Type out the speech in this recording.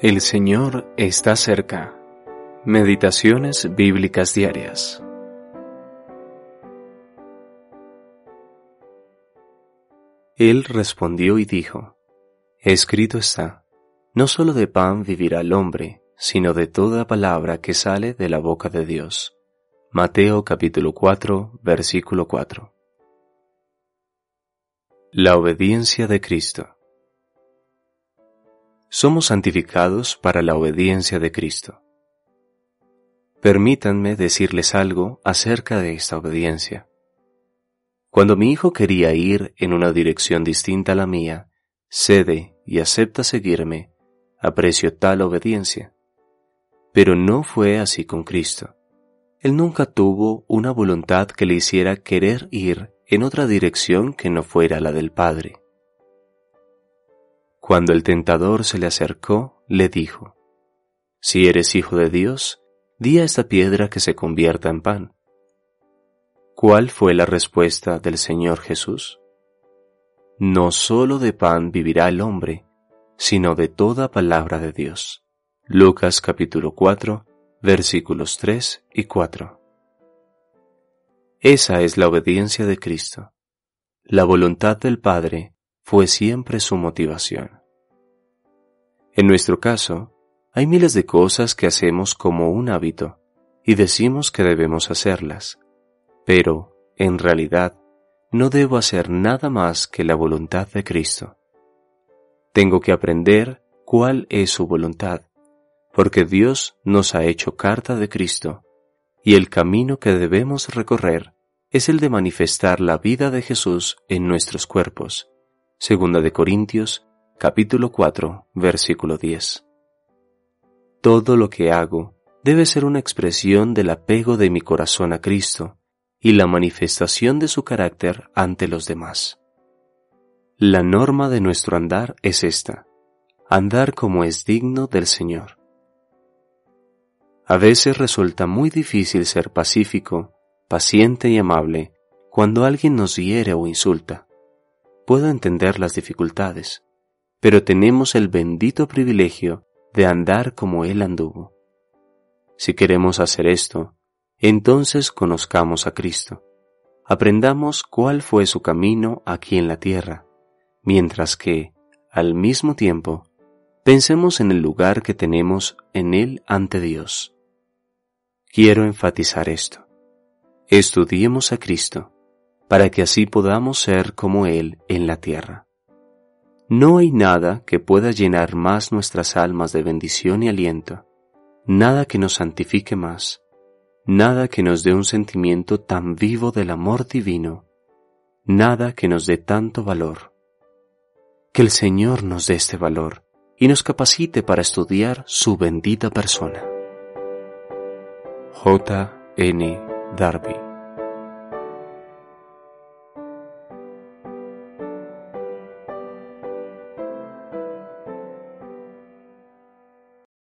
El Señor está cerca. Meditaciones bíblicas diarias. Él respondió y dijo, Escrito está, no solo de pan vivirá el hombre, sino de toda palabra que sale de la boca de Dios. Mateo capítulo 4, versículo 4. La obediencia de Cristo somos santificados para la obediencia de Cristo. Permítanme decirles algo acerca de esta obediencia. Cuando mi hijo quería ir en una dirección distinta a la mía, cede y acepta seguirme, aprecio tal obediencia. Pero no fue así con Cristo. Él nunca tuvo una voluntad que le hiciera querer ir en otra dirección que no fuera la del Padre. Cuando el tentador se le acercó, le dijo, Si eres hijo de Dios, di a esta piedra que se convierta en pan. ¿Cuál fue la respuesta del Señor Jesús? No sólo de pan vivirá el hombre, sino de toda palabra de Dios. Lucas capítulo 4, versículos 3 y 4. Esa es la obediencia de Cristo. La voluntad del Padre fue siempre su motivación. En nuestro caso, hay miles de cosas que hacemos como un hábito y decimos que debemos hacerlas, pero, en realidad, no debo hacer nada más que la voluntad de Cristo. Tengo que aprender cuál es su voluntad, porque Dios nos ha hecho carta de Cristo, y el camino que debemos recorrer es el de manifestar la vida de Jesús en nuestros cuerpos. Segunda de Corintios capítulo 4, versículo 10. Todo lo que hago debe ser una expresión del apego de mi corazón a Cristo y la manifestación de su carácter ante los demás. La norma de nuestro andar es esta, andar como es digno del Señor. A veces resulta muy difícil ser pacífico, paciente y amable cuando alguien nos hiere o insulta. Puedo entender las dificultades pero tenemos el bendito privilegio de andar como Él anduvo. Si queremos hacer esto, entonces conozcamos a Cristo. Aprendamos cuál fue su camino aquí en la tierra, mientras que, al mismo tiempo, pensemos en el lugar que tenemos en Él ante Dios. Quiero enfatizar esto. Estudiemos a Cristo, para que así podamos ser como Él en la tierra. No hay nada que pueda llenar más nuestras almas de bendición y aliento, nada que nos santifique más, nada que nos dé un sentimiento tan vivo del amor divino, nada que nos dé tanto valor. Que el Señor nos dé este valor y nos capacite para estudiar su bendita persona. J. N. Darby